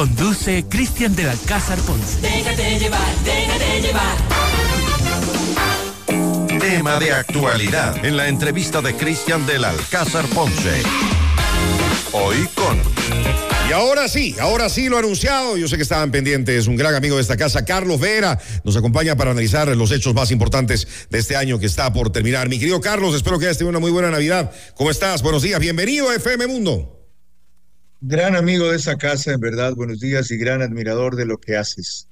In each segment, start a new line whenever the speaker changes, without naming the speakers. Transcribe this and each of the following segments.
Conduce Cristian del Alcázar Ponce.
Déjate llevar, déjate llevar.
Tema de actualidad en la entrevista de Cristian del Alcázar Ponce. Hoy con
y ahora sí, ahora sí lo anunciado. Yo sé que estaban pendientes. Un gran amigo de esta casa, Carlos Vera, nos acompaña para analizar los hechos más importantes de este año que está por terminar. Mi querido Carlos, espero que hayas tenido una muy buena Navidad. ¿Cómo estás? Buenos días. Bienvenido a FM Mundo.
Gran amigo de esa casa, en verdad. Buenos días y gran admirador de lo que haces.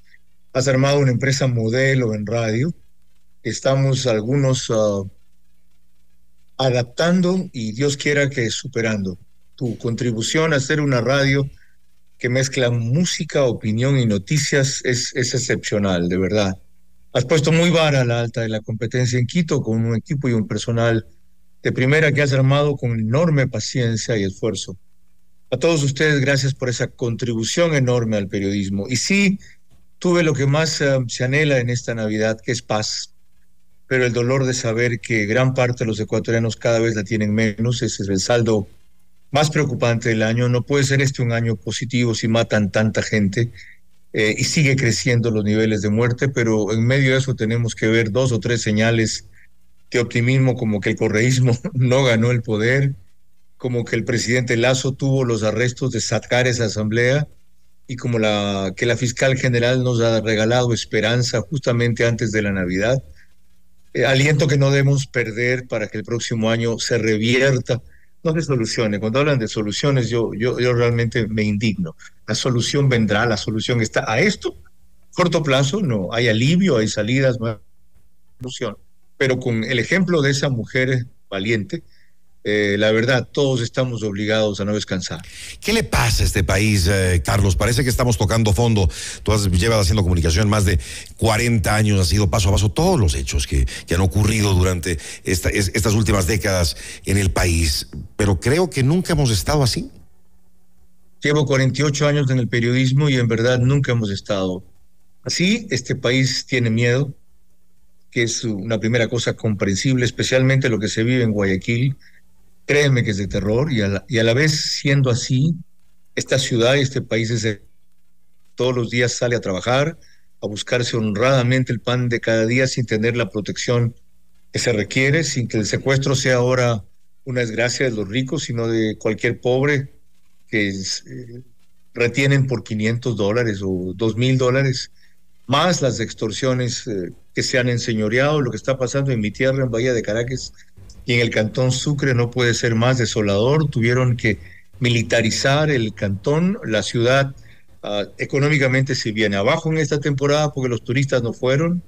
Has armado una empresa modelo en radio. Estamos algunos uh, adaptando y Dios quiera que superando tu contribución a hacer una radio que mezcla música, opinión y noticias es, es excepcional, de verdad. Has puesto muy vara la alta de la competencia en Quito con un equipo y un personal de primera que has armado con enorme paciencia y esfuerzo. A todos ustedes, gracias por esa contribución enorme al periodismo. Y sí, tuve lo que más uh, se anhela en esta Navidad, que es paz. Pero el dolor de saber que gran parte de los ecuatorianos cada vez la tienen menos, ese es el saldo más preocupante del año. No puede ser este un año positivo si matan tanta gente eh, y sigue creciendo los niveles de muerte, pero en medio de eso tenemos que ver dos o tres señales de optimismo como que el correísmo no ganó el poder, como que el presidente Lazo tuvo los arrestos de sacar esa asamblea y como que la fiscal general nos ha regalado esperanza justamente antes de la Navidad. Eh, aliento que no debemos perder para que el próximo año se revierta no de soluciones. Cuando hablan de soluciones, yo, yo, yo realmente me indigno. La solución vendrá, la solución está a esto. Corto plazo, no. Hay alivio, hay salidas, no solución. Pero con el ejemplo de esa mujer valiente, eh, la verdad, todos estamos obligados a no descansar.
¿Qué le pasa a este país, eh, Carlos? Parece que estamos tocando fondo. Tú has llevado haciendo comunicación más de 40 años, ha sido paso a paso todos los hechos que, que han ocurrido durante esta, estas últimas décadas en el país. Pero creo que nunca hemos estado así.
Llevo 48 años en el periodismo y en verdad nunca hemos estado así. Este país tiene miedo, que es una primera cosa comprensible, especialmente lo que se vive en Guayaquil créeme que es de terror y a la, y a la vez siendo así, esta ciudad y este país es todos los días sale a trabajar, a buscarse honradamente el pan de cada día sin tener la protección que se requiere, sin que el secuestro sea ahora una desgracia de los ricos, sino de cualquier pobre que eh, retienen por 500 dólares o 2 mil dólares, más las extorsiones eh, que se han enseñoreado, lo que está pasando en mi tierra, en Bahía de Caracas, y en el cantón Sucre no puede ser más desolador. Tuvieron que militarizar el cantón, la ciudad uh, económicamente se viene abajo en esta temporada porque los turistas no fueron.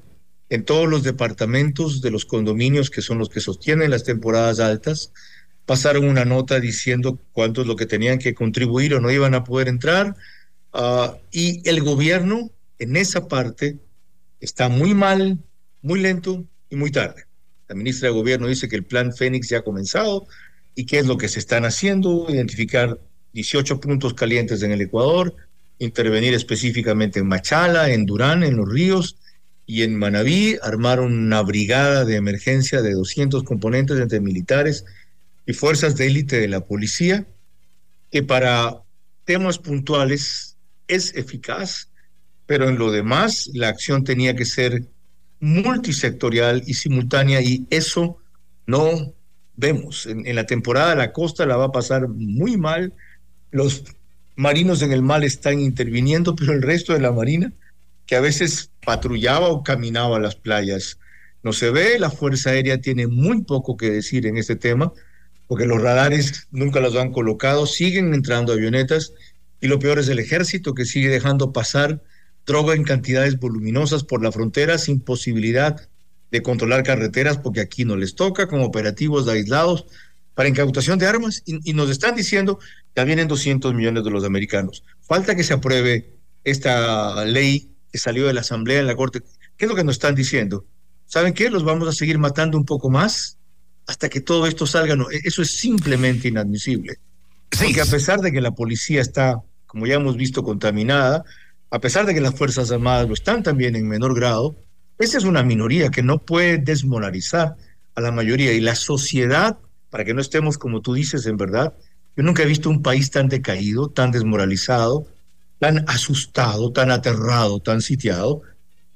En todos los departamentos de los condominios que son los que sostienen las temporadas altas, pasaron una nota diciendo cuánto es lo que tenían que contribuir o no iban a poder entrar. Uh, y el gobierno en esa parte está muy mal, muy lento y muy tarde. La ministra de Gobierno dice que el plan Fénix ya ha comenzado y qué es lo que se están haciendo, identificar 18 puntos calientes en el Ecuador, intervenir específicamente en Machala, en Durán, en los ríos y en Manabí, armar una brigada de emergencia de 200 componentes entre militares y fuerzas de élite de la policía, que para temas puntuales es eficaz, pero en lo demás la acción tenía que ser multisectorial y simultánea y eso no vemos. En, la temporada la costa la va a pasar muy mal, los marinos en el mar están interviniendo, pero el resto de la marina, que a veces patrullaba o caminaba a las playas, no se ve, la Fuerza Aérea tiene muy poco que decir en este tema, porque los radares nunca los han colocado, siguen entrando avionetas y lo peor es el ejército que sigue dejando pasar droga en cantidades voluminosas por la frontera sin posibilidad de controlar carreteras porque aquí no les toca, con operativos aislados para incautación de armas y, nos están diciendo que vienen 200 millones de los americanos. Falta que se apruebe esta ley que salió de la Asamblea en la Corte. ¿Qué es lo que nos están diciendo? ¿Saben qué? Los vamos a seguir matando un poco más hasta que todo esto salga. No, eso es simplemente inadmisible. Porque a pesar de que la policía está, como ya hemos visto, contaminada, a pesar de que las Fuerzas Armadas lo están también en menor grado, esa es una minoría que no puede desmoralizar a la mayoría. Y la sociedad, para que no estemos como tú dices, en verdad, yo nunca he visto un país tan decaído, tan desmoralizado, tan asustado, tan aterrado, tan sitiado,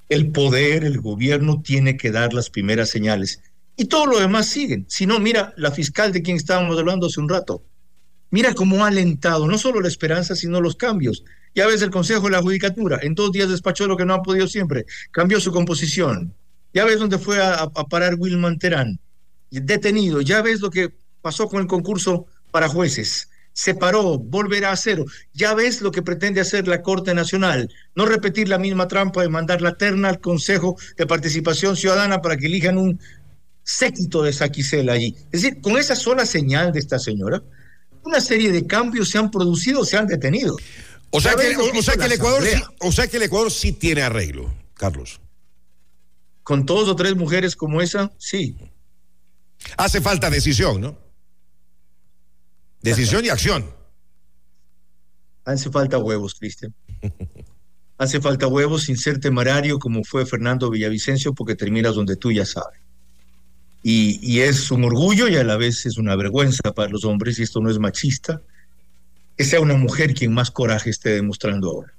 el poder, el gobierno tiene que dar las primeras señales. Y todo lo demás siguen. Si no, mira, la fiscal de quien estábamos hablando hace un rato, mira cómo ha alentado no solo la esperanza, sino los cambios. Ya ves el Consejo de la Judicatura, en dos días despachó lo que no ha podido siempre, cambió su composición. Ya ves dónde fue a, parar Wilman Terán, detenido. Ya ves lo que pasó con el concurso para jueces se paró, volverá a cero. Ya ves lo que pretende hacer la Corte Nacional, no repetir la misma trampa de mandar la terna al Consejo de Participación Ciudadana para que elijan un séquito de Saquicela allí. Es decir, con esa sola señal de esta señora, una serie de cambios se han producido, se han detenido.
O sea, que, o, sea que el Ecuador sí, o sea que el Ecuador sí tiene arreglo, Carlos.
Con dos o tres mujeres como esa, sí.
Hace falta decisión, ¿no? Decisión y acción.
Hace falta huevos, Cristian. Hace falta huevos sin ser temerario como fue Fernando Villavicencio porque terminas donde tú ya sabes. Y, y, es un orgullo y a la vez es una vergüenza para los hombres, y esto no es machista, que sea una mujer quien más coraje esté demostrando ahora.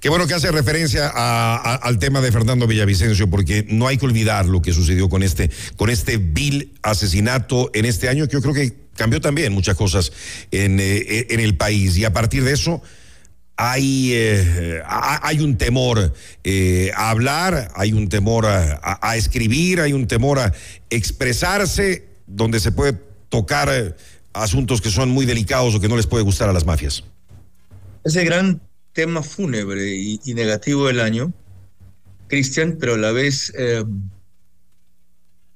Qué bueno que hace referencia al tema de Fernando Villavicencio, porque no hay que olvidar lo que sucedió con este, con este vil asesinato en este año, que yo creo que cambió también muchas cosas en, eh, el país. Y a partir de eso hay, eh, hay un temor eh, a hablar, hay un temor a, escribir, hay un temor a expresarse, donde se puede tocar asuntos que son muy delicados o que no les puede gustar a las mafias.
Ese gran tema fúnebre y, negativo del año, Cristian, pero a la vez eh,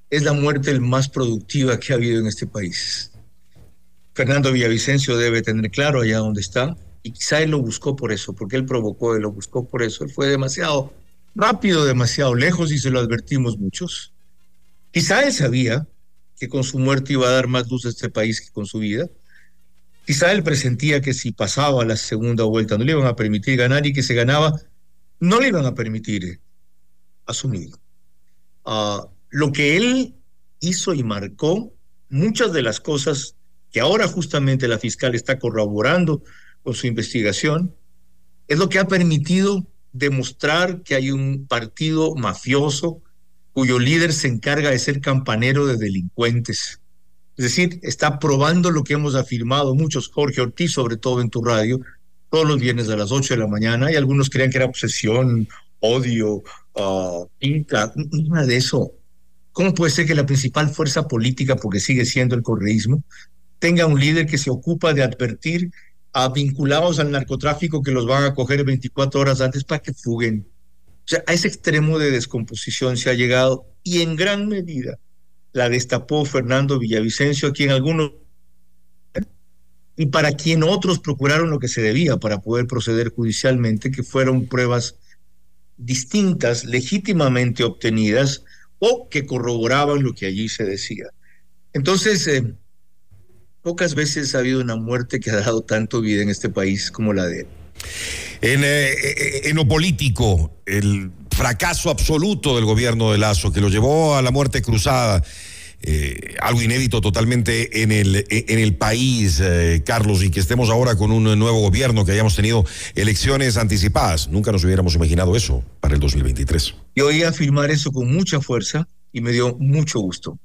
es la muerte el más productiva que ha habido en este país. Fernando Villavicencio debe tener claro allá donde está, y quizá él lo buscó por eso, porque él provocó, él lo buscó por eso, él fue demasiado rápido, demasiado lejos y se lo advertimos muchos. Quizá él sabía que con su muerte iba a dar más luz a este país que con su vida. Quizá él presentía que si pasaba la segunda vuelta no le iban a permitir ganar y que se ganaba, no le iban a permitir asumir. Uh, lo que él hizo y marcó, muchas de las cosas que ahora justamente la fiscal está corroborando con su investigación, es lo que ha permitido demostrar que hay un partido mafioso cuyo líder se encarga de ser campanero de delincuentes. Es decir, está probando lo que hemos afirmado muchos, Jorge Ortiz, sobre todo en tu radio, todos los viernes a las 8 de la mañana, y algunos creían que era obsesión, odio, uh, nada de eso. ¿Cómo puede ser que la principal fuerza política, porque sigue siendo el correísmo, tenga un líder que se ocupa de advertir a vinculados al narcotráfico que los van a coger 24 horas antes para que fuguen. O sea, a ese extremo de descomposición se ha llegado y en gran medida la destapó Fernando Villavicencio, a quien algunos y para quien otros procuraron lo que se debía para poder proceder judicialmente, que fueron pruebas distintas, legítimamente obtenidas o que corroboraban lo que allí se decía. Entonces, eh, Pocas veces ha habido una muerte que ha dado tanto vida en este país como la de él.
En, eh, en lo político, el fracaso absoluto del gobierno de Lazo que lo llevó a la muerte cruzada. Eh, algo inédito totalmente en el, en el país, eh, Carlos, y que estemos ahora con un nuevo gobierno, que hayamos tenido elecciones anticipadas. Nunca nos hubiéramos imaginado eso para el 2023.
Yo oí afirmar eso con mucha fuerza y me dio mucho gusto.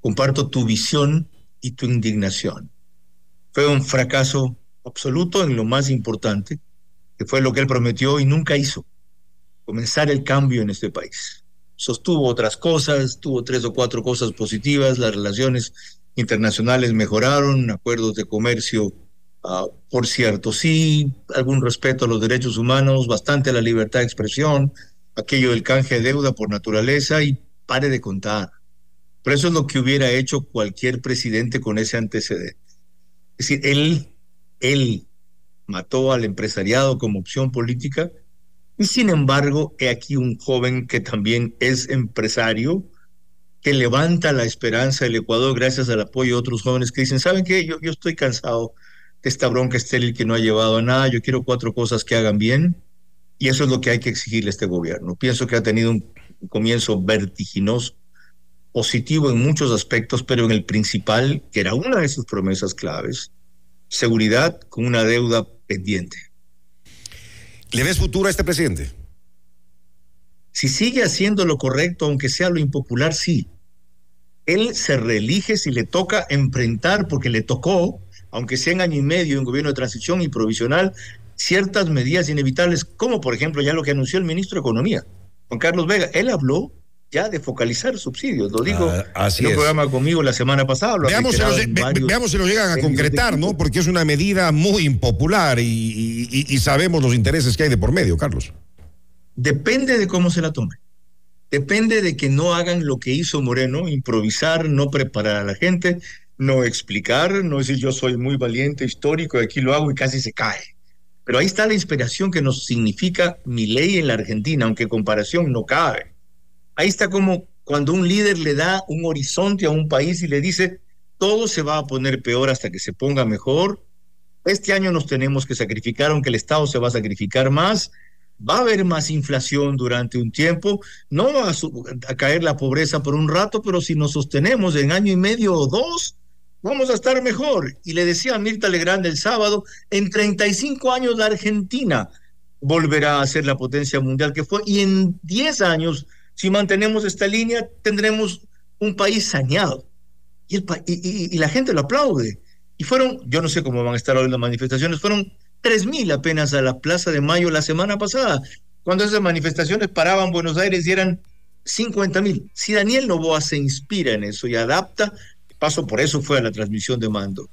Comparto tu visión y tu indignación. Fue un fracaso absoluto en lo más importante, que fue lo que él prometió y nunca hizo, comenzar el cambio en este país. Sostuvo otras cosas, tuvo tres o cuatro cosas positivas, las relaciones internacionales mejoraron, acuerdos de comercio, uh, por cierto, sí, algún respeto a los derechos humanos, bastante a la libertad de expresión, aquello del canje de deuda por naturaleza y pare de contar. Pero eso es lo que hubiera hecho cualquier presidente con ese antecedente. Es decir, él, él mató al empresariado como opción política y sin embargo, he aquí un joven que también es empresario, que levanta la esperanza del Ecuador gracias al apoyo de otros jóvenes que dicen, ¿saben qué? Yo, yo estoy cansado de esta bronca estéril que no ha llevado a nada, yo quiero cuatro cosas que hagan bien y eso es lo que hay que exigirle a este gobierno. Pienso que ha tenido un comienzo vertiginoso positivo en muchos aspectos, pero en el principal, que era una de sus promesas claves, seguridad con una deuda pendiente.
¿Le ves futuro a este presidente?
Si sigue haciendo lo correcto, aunque sea lo impopular, sí. Él se reelige si le toca enfrentar, porque le tocó, aunque sea en año y medio en gobierno de transición y provisional, ciertas medidas inevitables, como por ejemplo ya lo que anunció el ministro de Economía, Juan Carlos Vega. Él habló ya de focalizar subsidios, lo dijo
ah, en
un programa conmigo la semana pasada.
veamos, si lo, llegan a concretar, ¿no? Porque es una medida muy impopular y sabemos los intereses que hay de por medio, Carlos.
Depende de cómo se la tome. Depende de que no hagan lo que hizo Moreno, improvisar, no preparar a la gente, no explicar, no decir yo soy muy valiente, histórico, y aquí lo hago y casi se cae. Pero ahí está la inspiración que nos significa mi ley en la Argentina, aunque comparación no cabe. Ahí está como cuando un líder le da un horizonte a un país y le dice, todo se va a poner peor hasta que se ponga mejor. Este año nos tenemos que sacrificar, aunque el Estado se va a sacrificar más. Va a haber más inflación durante un tiempo, no va a, caer la pobreza por un rato, pero si nos sostenemos en año y medio o dos, vamos a estar mejor. Y le decía a Mirta Legrand el sábado, en 35 años la Argentina volverá a ser la potencia mundial que fue, y en 10 años, si mantenemos esta línea, tendremos un país saneado. Y, la gente lo aplaude. Y fueron, yo no sé cómo van a estar hoy las manifestaciones, fueron 3.000 apenas a la Plaza de Mayo la semana pasada, cuando esas manifestaciones paraban Buenos Aires y eran 50.000. Si Daniel Novoa se inspira en eso y adapta, paso por eso fue a la transmisión de mando,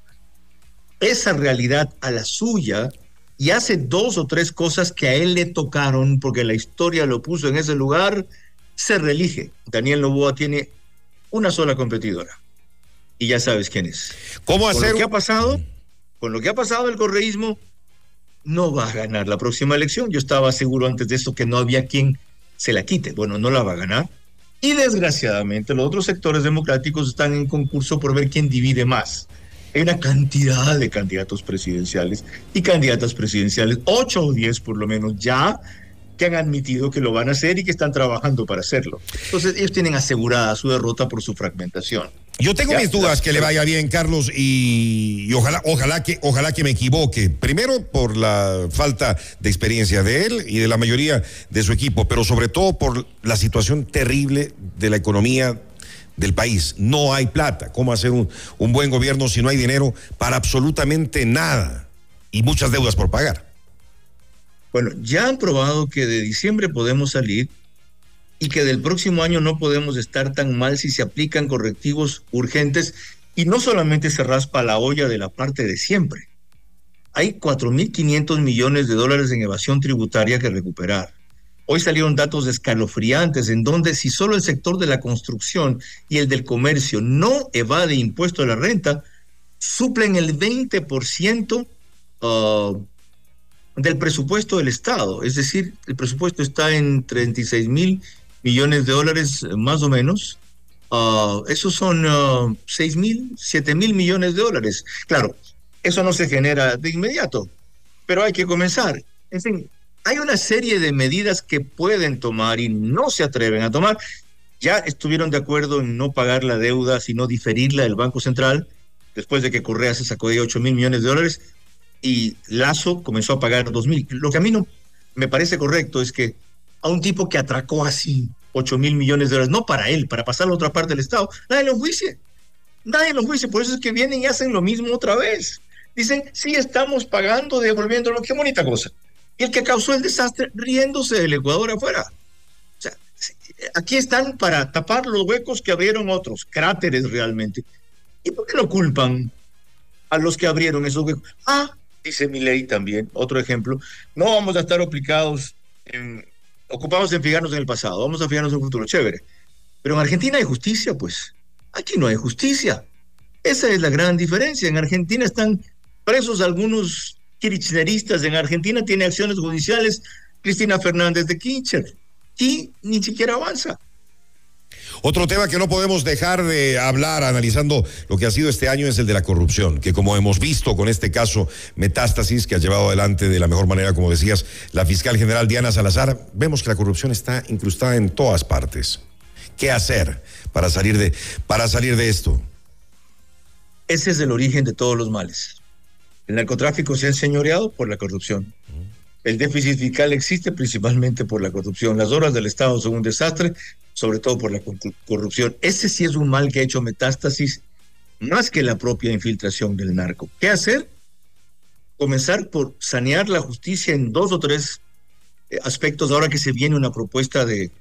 esa realidad a la suya y hace dos o tres cosas que a él le tocaron porque la historia lo puso en ese lugar, se reelige. Daniel Novoa tiene una sola competidora y ya sabes quién es.
¿Cómo hacer?
Con lo que ha pasado, con lo que ha pasado el correísmo, no va a ganar la próxima elección. Yo estaba seguro antes de esto que no había quien se la quite. Bueno, no la va a ganar. Y desgraciadamente los otros sectores democráticos están en concurso por ver quién divide más. Hay una cantidad de candidatos presidenciales y candidatas presidenciales, ocho o diez por lo menos ya, que han admitido que lo van a hacer y que están trabajando para hacerlo. Entonces ellos tienen asegurada su derrota por su fragmentación.
Yo tengo mis dudas que le vaya bien, Carlos, y, ojalá, ojalá que, ojalá que me equivoque. Primero por la falta de experiencia de él y de la mayoría de su equipo, pero sobre todo por la situación terrible de la economía del país. No hay plata. ¿Cómo hacer un, un buen gobierno si no hay dinero para absolutamente nada? Y muchas deudas por pagar.
Bueno, ya han probado que de diciembre podemos salir y que del próximo año no podemos estar tan mal si se aplican correctivos urgentes y no solamente se raspa la olla de la parte de siempre. Hay 4.500 millones de dólares en evasión tributaria que recuperar. Hoy salieron datos escalofriantes en donde si solo el sector de la construcción y el del comercio no evade impuesto a la renta, suplen el 20% del presupuesto del Estado. Es decir, el presupuesto está en 36 mil millones de dólares más o menos. Uh, esos son uh, 6 mil, 7 mil millones de dólares. Claro, eso no se genera de inmediato, pero hay que comenzar. En fin, hay una serie de medidas que pueden tomar y no se atreven a tomar. Ya estuvieron de acuerdo en no pagar la deuda, sino diferirla del Banco Central, después de que Correa se sacó de 8 mil millones de dólares y Lazo comenzó a pagar dos mil. Lo que a mí no me parece correcto es que a un tipo que atracó así 8 mil millones de dólares, no para él, para pasar a otra parte del Estado, nadie lo juicie. Nadie lo juicie, por eso es que vienen y hacen lo mismo otra vez. Dicen, sí, estamos pagando, devolviéndolo, qué bonita cosa. Y el que causó el desastre, riéndose del Ecuador afuera. O sea, aquí están para tapar los huecos que abrieron otros, cráteres realmente. ¿Y por qué lo culpan a los que abrieron esos huecos? Ah, dice mi ley también, otro ejemplo, no vamos a estar obligados en, ocupados en fijarnos en el pasado, vamos a fijarnos en el futuro, chévere. Pero en Argentina hay justicia, pues. Aquí no hay justicia. Esa es la gran diferencia. En Argentina están presos algunos kirchneristas. En Argentina tiene acciones judiciales Cristina Fernández de Kirchner. Y ni siquiera avanza.
Otro tema que no podemos dejar de hablar analizando lo que ha sido este año es el de la corrupción, que como hemos visto con este caso Metástasis, que ha llevado adelante de la mejor manera, como decías, la fiscal general Diana Salazar, vemos que la corrupción está incrustada en todas partes. ¿Qué hacer para salir de, para salir de esto?
Ese es el origen de todos los males. El narcotráfico se ha enseñoreado por la corrupción. El déficit fiscal existe principalmente por la corrupción. Las obras del Estado son un desastre, sobre todo por la corrupción. Ese sí es un mal que ha hecho metástasis más que la propia infiltración del narco. ¿Qué hacer? Comenzar por sanear la justicia en dos o tres eh, aspectos ahora que se viene una propuesta de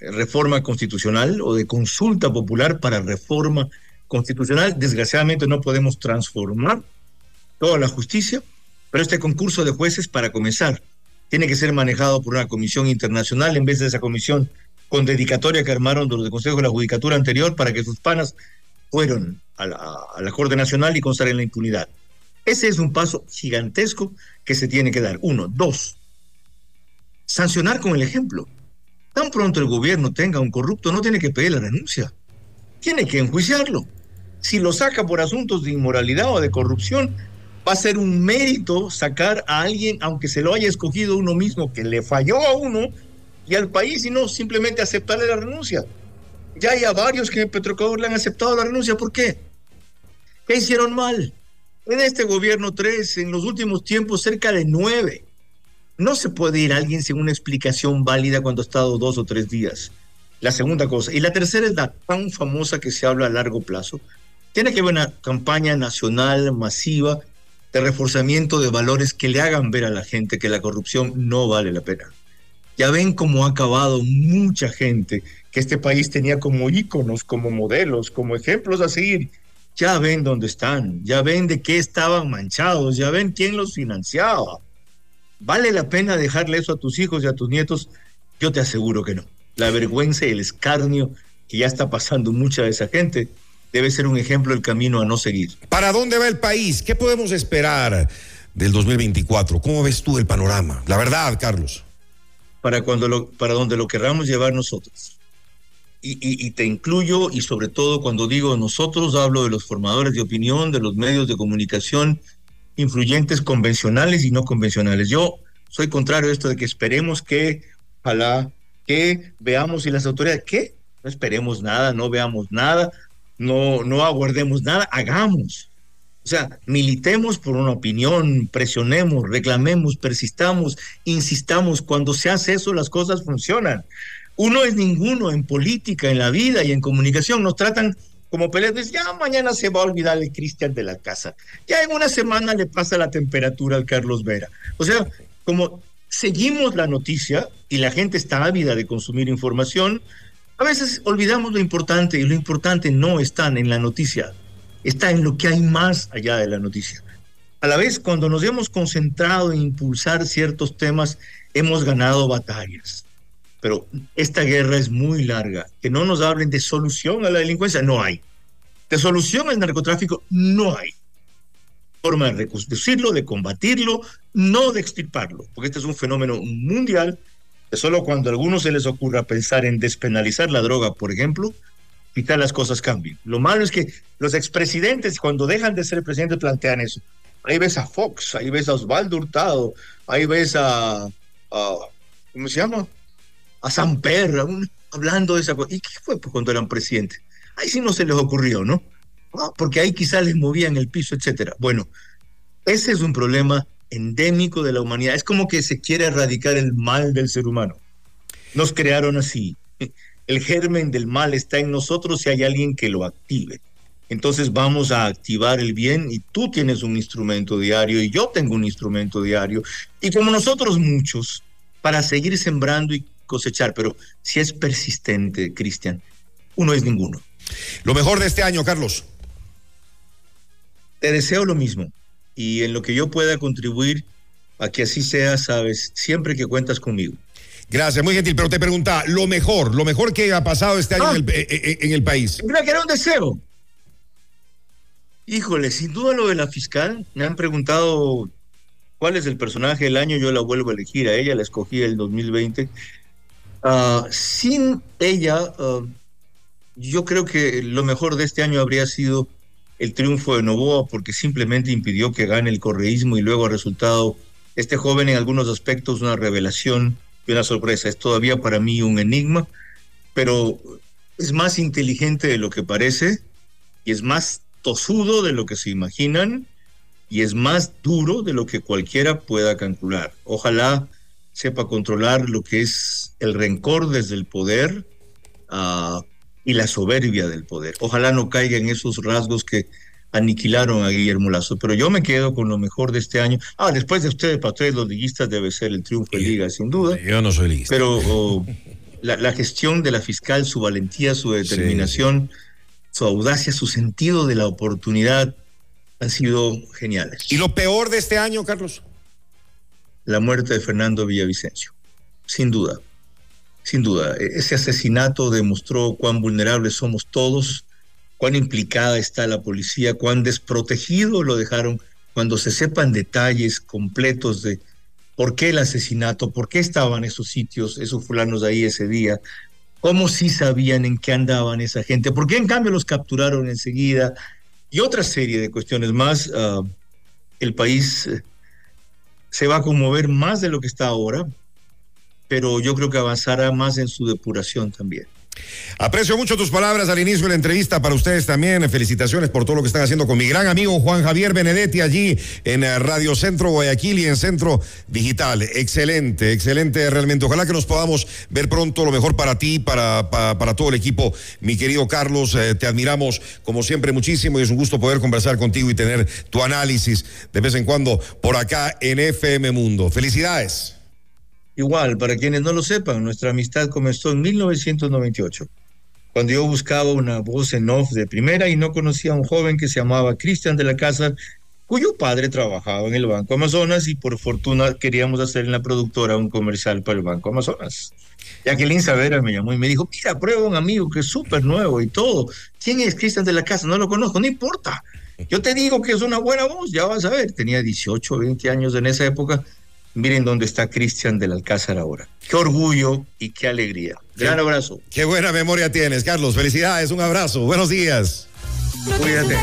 reforma constitucional o de consulta popular para reforma constitucional. Desgraciadamente no podemos transformar toda la justicia, pero este concurso de jueces, para comenzar, tiene que ser manejado por una comisión internacional en vez de esa comisión con dedicatoria que armaron los de Consejo de la Judicatura anterior para que sus panas fueron a la, a la Corte Nacional y constar en la impunidad. Ese es un paso gigantesco que se tiene que dar. Uno. Dos. Sancionar con el ejemplo. Tan pronto el gobierno tenga un corrupto, no tiene que pedir la renuncia. Tiene que enjuiciarlo. Si lo saca por asuntos de inmoralidad o de corrupción, va a ser un mérito sacar a alguien, aunque se lo haya escogido uno mismo, que le falló a uno y al país, y no simplemente aceptarle la renuncia. Ya hay a varios que en Petrocador le han aceptado la renuncia. ¿Por qué? ¿Qué hicieron mal? En este gobierno tres, en los últimos tiempos cerca de nueve. No se puede ir a alguien sin una explicación válida cuando ha estado dos o tres días. La segunda cosa. Y la tercera es la tan famosa que se habla a largo plazo. Tiene que haber una campaña nacional masiva de reforzamiento de valores que le hagan ver a la gente que la corrupción no vale la pena. Ya ven cómo ha acabado mucha gente que este país tenía como íconos, como modelos, como ejemplos a seguir. Ya ven dónde están, ya ven de qué estaban manchados, ya ven quién los financiaba. ¿Vale la pena dejarle eso a tus hijos y a tus nietos? Yo te aseguro que no. La vergüenza y el escarnio que ya está pasando mucha de esa gente debe ser un ejemplo del camino a no seguir.
¿Para dónde va el país? ¿Qué podemos esperar del 2024? ¿Cómo ves tú el panorama? La verdad, Carlos.
Para, cuando lo, para donde lo querramos llevar nosotros. Y, y, te incluyo, y sobre todo cuando digo nosotros, hablo de los formadores de opinión, de los medios de comunicación influyentes convencionales y no convencionales. Yo soy contrario a esto de que esperemos que, ojalá, que veamos y las autoridades, ¿qué? No esperemos nada, no veamos nada, no, no aguardemos nada, hagamos. O sea, militemos por una opinión, presionemos, reclamemos, persistamos, insistamos. Cuando se hace eso, las cosas funcionan. Uno es ninguno en política, en la vida y en comunicación. Nos tratan como peleas. Ya mañana se va a olvidar el Cristian de la casa. Ya en una semana le pasa la temperatura al Carlos Vera. O sea, como seguimos la noticia y la gente está ávida de consumir información, a veces olvidamos lo importante y lo importante no está en la noticia, está en lo que hay más allá de la noticia. A la vez, cuando nos hemos concentrado en impulsar ciertos temas, hemos ganado batallas. Pero esta guerra es muy larga. Que no nos hablen de solución a la delincuencia, no hay. De solución al narcotráfico, no hay. Forma de reconstruirlo, de combatirlo, no de extirparlo, porque este es un fenómeno mundial Solo cuando a algunos se les ocurra pensar en despenalizar la droga, por ejemplo, quizá las cosas cambien. Lo malo es que los expresidentes, cuando dejan de ser presidentes, plantean eso. Ahí ves a Fox, ahí ves a Osvaldo Hurtado, ahí ves a, ¿cómo se llama? A Samper, hablando de esa cosa. ¿Y qué fue cuando eran presidentes? Ahí sí no se les ocurrió, ¿no? Ah, porque ahí quizá les movían el piso, etcétera. Bueno, ese es un problema endémico de la humanidad. Es como que se quiere erradicar el mal del ser humano. Nos crearon así. El germen del mal está en nosotros si hay alguien que lo active. Entonces vamos a activar el bien y tú tienes un instrumento diario y yo tengo un instrumento diario. Y como nosotros muchos, para seguir sembrando y cosechar. Pero si es persistente, Cristian, uno es ninguno.
Lo mejor de este año, Carlos.
Te deseo lo mismo y en lo que yo pueda contribuir a que así sea, sabes, siempre que cuentas conmigo.
Gracias, muy gentil, pero te pregunta, lo mejor, lo mejor que ha pasado este año en, el, eh, eh, en, el, país.
Mira que era un deseo. Híjole, sin duda lo de la fiscal, me han preguntado cuál es el personaje del año, yo la vuelvo a elegir a ella, la escogí el 2020. Ah, sin ella, ah, yo creo que lo mejor de este año habría sido el triunfo de Novoa porque simplemente impidió que gane el correísmo y luego ha resultado este joven en algunos aspectos una revelación y una sorpresa. Es todavía para mí un enigma, pero es más inteligente de lo que parece y es más tosudo de lo que se imaginan y es más duro de lo que cualquiera pueda calcular. Ojalá sepa controlar lo que es el rencor desde el poder uh, y la soberbia del poder. Ojalá no caiga en esos rasgos que aniquilaron a Guillermo Lazo. Pero yo me quedo con lo mejor de este año. Ah, después de ustedes, para ustedes los liguistas, debe ser el triunfo de Liga, sin duda.
Yo no soy liguista.
Pero oh, la, la, gestión de la fiscal, su valentía, su determinación, sí. su audacia, su sentido de la oportunidad han sido geniales.
¿Y lo peor de este año, Carlos?
La muerte de Fernando Villavicencio, sin duda. Sin duda, ese asesinato demostró cuán vulnerables somos todos cuán implicada está la policía, cuán desprotegido lo dejaron cuando se sepan detalles completos de por qué el asesinato, por qué estaban esos sitios, esos fulanos ahí ese día, cómo sí sabían en qué andaban esa gente, por qué en cambio los capturaron enseguida y otra serie de cuestiones más. Uh, el país se va a conmover más de lo que está ahora, pero yo creo que avanzará más en su depuración también.
Aprecio mucho tus palabras al inicio de la entrevista para ustedes también. Felicitaciones por todo lo que están haciendo con mi gran amigo Juan Javier Benedetti allí en Radio Centro Guayaquil y en Centro Digital. Excelente, excelente realmente. Ojalá que nos podamos ver pronto. Lo mejor para ti, para, para, para todo el equipo. Mi querido Carlos, eh, te admiramos como siempre muchísimo y es un gusto poder conversar contigo y tener tu análisis de vez en cuando por acá en FM Mundo. Felicidades.
Igual, para quienes no lo sepan, nuestra amistad comenzó en 1998, cuando yo buscaba una voz en off de primera y no conocía a un joven que se llamaba Cristian de la Casa, cuyo padre trabajaba en el Banco Amazonas y por fortuna queríamos hacer en la productora un comercial para el Banco Amazonas. Jacqueline Savera me llamó y me dijo, mira, prueba un amigo que es súper nuevo y todo. ¿Quién es Cristian de la Casa? No lo conozco, no importa. Yo te digo que es una buena voz, ya vas a ver. Tenía 18, 20 años en esa época miren dónde está Cristian del Alcázar ahora. Qué orgullo y qué alegría. Gran abrazo.
Qué buena memoria tienes, Carlos. Felicidades, un abrazo. Buenos días.
Cuídate.